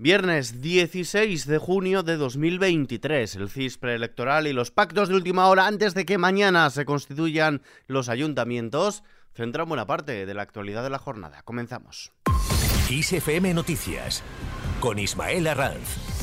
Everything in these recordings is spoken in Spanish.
Viernes 16 de junio de 2023, el CIS preelectoral y los pactos de última hora antes de que mañana se constituyan los ayuntamientos centran buena parte de la actualidad de la jornada. Comenzamos. ISFM Noticias con Ismael Arranz.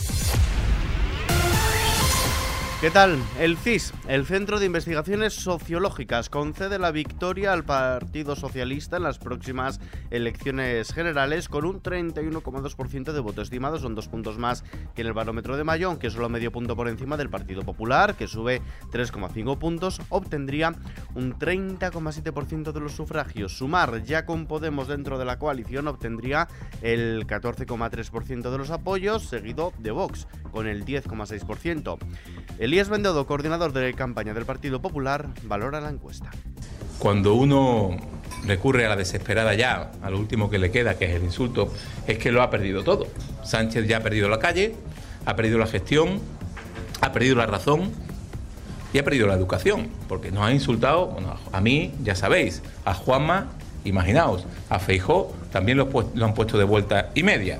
¿Qué tal? El CIS, el Centro de Investigaciones Sociológicas, concede la victoria al Partido Socialista en las próximas elecciones generales con un 31,2% de voto estimado. Son dos puntos más que en el barómetro de mayo, aunque solo medio punto por encima del Partido Popular, que sube 3,5 puntos, obtendría un 30,7% de los sufragios. Sumar ya con Podemos dentro de la coalición obtendría el 14,3% de los apoyos, seguido de Vox con el 10,6%. Elías Vendodo, coordinador de campaña del Partido Popular, valora la encuesta. Cuando uno recurre a la desesperada ya, a lo último que le queda, que es el insulto, es que lo ha perdido todo. Sánchez ya ha perdido la calle, ha perdido la gestión, ha perdido la razón y ha perdido la educación, porque nos ha insultado, bueno, a mí, ya sabéis, a Juanma, imaginaos, a Feijó también lo han puesto de vuelta y media.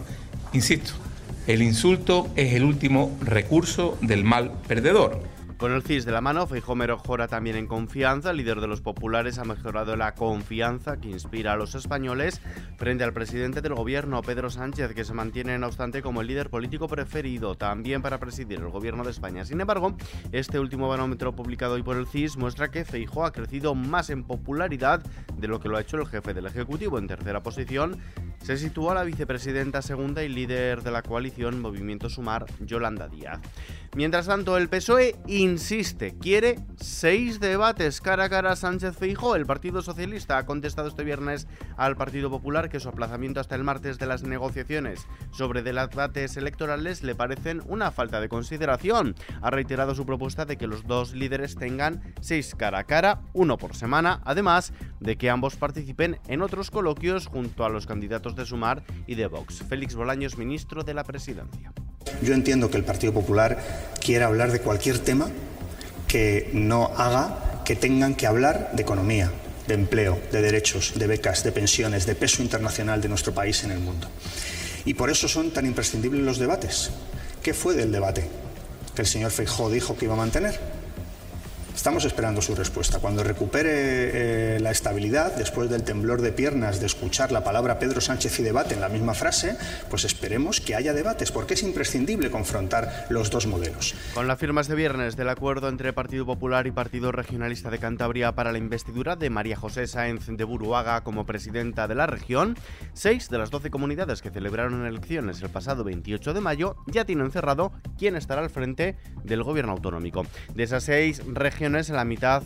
Insisto, el insulto es el último recurso del mal perdedor. Con el CIS de la mano, Feijóo mejora también en confianza. El líder de los populares ha mejorado la confianza que inspira a los españoles frente al presidente del gobierno, Pedro Sánchez, que se mantiene, no obstante, como el líder político preferido también para presidir el gobierno de España. Sin embargo, este último barómetro publicado hoy por el CIS muestra que Feijóo ha crecido más en popularidad de lo que lo ha hecho el jefe del Ejecutivo. En tercera posición se sitúa la vicepresidenta segunda y líder de la coalición Movimiento Sumar, Yolanda Díaz. Mientras tanto, el PSOE insiste, quiere seis debates cara a cara a Sánchez Feijóo. El Partido Socialista ha contestado este viernes al Partido Popular que su aplazamiento hasta el martes de las negociaciones sobre debates electorales le parecen una falta de consideración. Ha reiterado su propuesta de que los dos líderes tengan seis cara a cara, uno por semana, además de que ambos participen en otros coloquios junto a los candidatos de Sumar y de Vox. Félix Bolaños, ministro de la Presidencia. Yo entiendo que el Partido Popular quiera hablar de cualquier tema que no haga que tengan que hablar de economía, de empleo, de derechos, de becas, de pensiones, de peso internacional de nuestro país en el mundo. Y por eso son tan imprescindibles los debates. ¿Qué fue del debate que el señor Feijóo dijo que iba a mantener? Estamos esperando su respuesta. Cuando recupere eh, la estabilidad, después del temblor de piernas de escuchar la palabra Pedro Sánchez y debate en la misma frase, pues esperemos que haya debates, porque es imprescindible confrontar los dos modelos. Con la firma este viernes del acuerdo entre Partido Popular y Partido Regionalista de Cantabria para la investidura de María José Sáenz de Buruaga como presidenta de la región, seis de las doce comunidades que celebraron elecciones el pasado 28 de mayo ya tienen cerrado quién estará al frente del gobierno autonómico. De esas seis regiones, en la mitad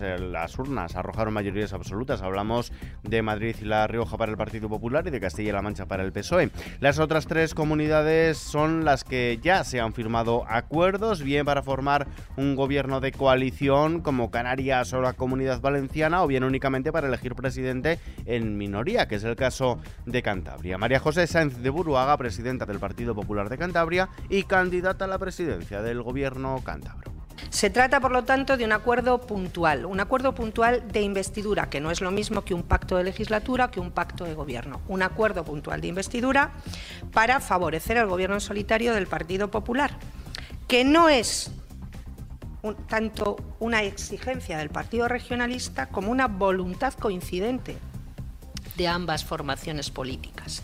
las urnas arrojaron mayorías absolutas. Hablamos de Madrid y La Rioja para el Partido Popular y de Castilla-La Mancha para el PSOE. Las otras tres comunidades son las que ya se han firmado acuerdos, bien para formar un gobierno de coalición como Canarias o la Comunidad Valenciana, o bien únicamente para elegir presidente en minoría, que es el caso de Cantabria. María José Sáenz de Buruaga, presidenta del Partido Popular de Cantabria y candidata a la presidencia del gobierno cántabro. Se trata, por lo tanto, de un acuerdo puntual, un acuerdo puntual de investidura, que no es lo mismo que un pacto de legislatura, que un pacto de gobierno. Un acuerdo puntual de investidura para favorecer el gobierno en solitario del Partido Popular, que no es tanto una exigencia del Partido Regionalista como una voluntad coincidente de ambas formaciones políticas.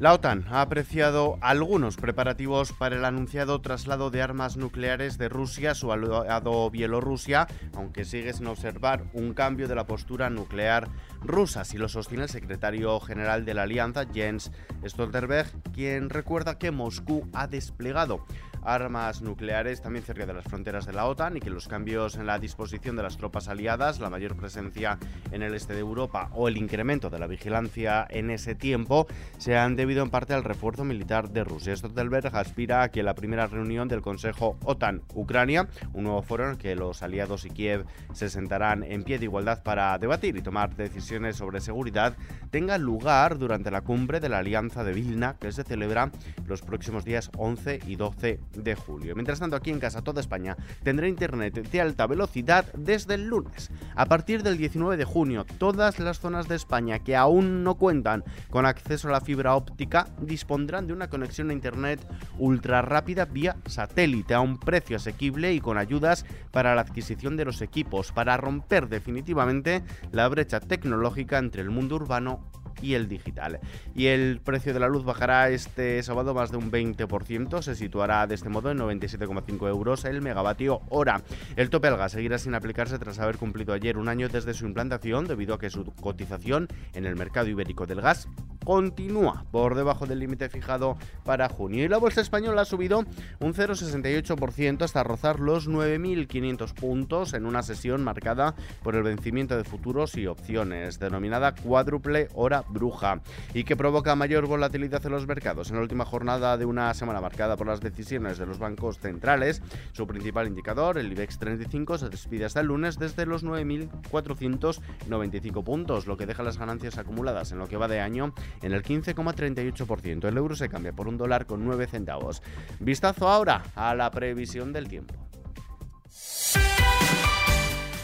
La OTAN ha apreciado algunos preparativos para el anunciado traslado de armas nucleares de Rusia a su aliado Bielorrusia, aunque sigue sin observar un cambio de la postura nuclear rusa, si lo sostiene el secretario general de la alianza, Jens Stoltenberg, quien recuerda que Moscú ha desplegado armas nucleares también cerca de las fronteras de la OTAN y que los cambios en la disposición de las tropas aliadas, la mayor presencia en el este de Europa o el incremento de la vigilancia en ese tiempo se han debido en parte al refuerzo militar de Rusia. Stoltenberg aspira a que la primera reunión del Consejo OTAN-Ucrania, un nuevo foro en el que los aliados y Kiev se sentarán en pie de igualdad para debatir y tomar decisiones sobre seguridad tengan lugar durante la cumbre de la Alianza de Vilna, que se celebra los próximos días 11 y 12 de julio. Mientras tanto, aquí en casa, toda España tendrá internet de alta velocidad desde el lunes. A partir del 19 de junio, todas las zonas de España que aún no cuentan con acceso a la fibra óptica dispondrán de una conexión a internet ultra rápida vía satélite a un precio asequible y con ayudas para la adquisición de los equipos para romper definitivamente la brecha tecnológica entre el mundo urbano y el digital. Y el precio de la luz bajará este sábado más de un 20%, se situará de este modo en 97,5 euros el megavatio hora. El tope al gas seguirá sin aplicarse tras haber cumplido ayer un año desde su implantación debido a que su cotización en el mercado ibérico del gas continúa por debajo del límite fijado para junio. Y la bolsa española ha subido un 0,68% hasta rozar los 9.500 puntos en una sesión marcada por el vencimiento de futuros y opciones, denominada cuádruple hora bruja, y que provoca mayor volatilidad en los mercados. En la última jornada de una semana marcada por las decisiones de los bancos centrales, su principal indicador, el IBEX 35, se despide hasta el lunes desde los 9.495 puntos, lo que deja las ganancias acumuladas en lo que va de año en el 15,38%. El euro se cambia por un dólar con 9 centavos. Vistazo ahora a la previsión del tiempo.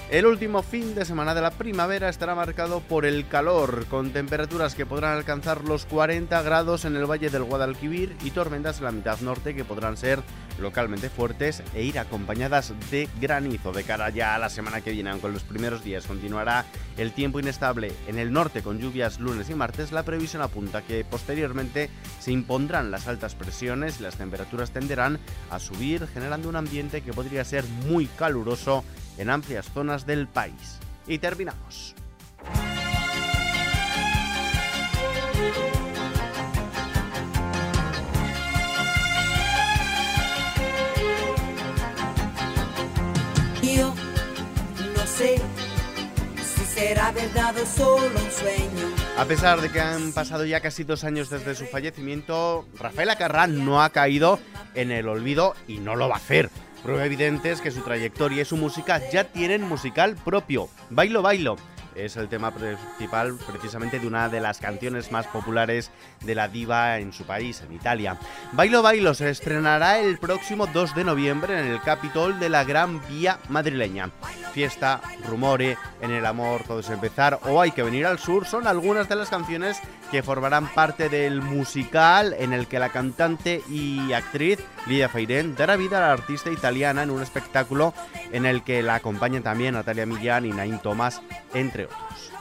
El último fin de semana de la primavera estará marcado por el calor, con temperaturas que podrán alcanzar los 40 grados en el valle del Guadalquivir y tormentas en la mitad norte que podrán ser localmente fuertes e ir acompañadas de granizo. De cara ya a la semana que viene, aunque en los primeros días continuará el tiempo inestable en el norte con lluvias lunes y martes, la previsión apunta que posteriormente se impondrán las altas presiones y las temperaturas tenderán a subir, generando un ambiente que podría ser muy caluroso en amplias zonas del país. Y terminamos. Yo no sé si será verdad o solo un sueño. A pesar de que han pasado ya casi dos años desde su fallecimiento, Rafael Acarrán no ha caído en el olvido y no lo va a hacer. Prueba evidente es que su trayectoria y su música ya tienen musical propio. Bailo Bailo es el tema principal precisamente de una de las canciones más populares de la diva en su país, en Italia. Bailo Bailo se estrenará el próximo 2 de noviembre en el Capitol de la Gran Vía madrileña. Fiesta, Rumore, En el Amor, Todo es Empezar o Hay que venir al Sur son algunas de las canciones que formarán parte del musical en el que la cantante y actriz Lidia Feirén dará vida a la artista italiana en un espectáculo en el que la acompañan también Natalia Millán y Nain Thomas, entre otros.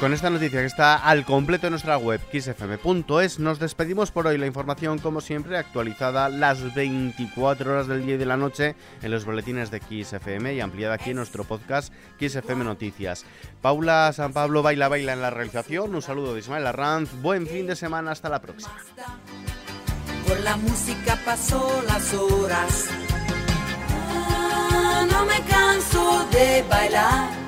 Con esta noticia que está al completo en nuestra web xfm.es nos despedimos por hoy. La información, como siempre, actualizada las 24 horas del día y de la noche en los boletines de XFM y ampliada aquí en nuestro podcast XFM Noticias. Paula San Pablo baila baila en la realización. Un saludo de Ismael Arranz. Buen fin de semana. Hasta la próxima. Con la música pasó las horas. Ah, no me canso de bailar.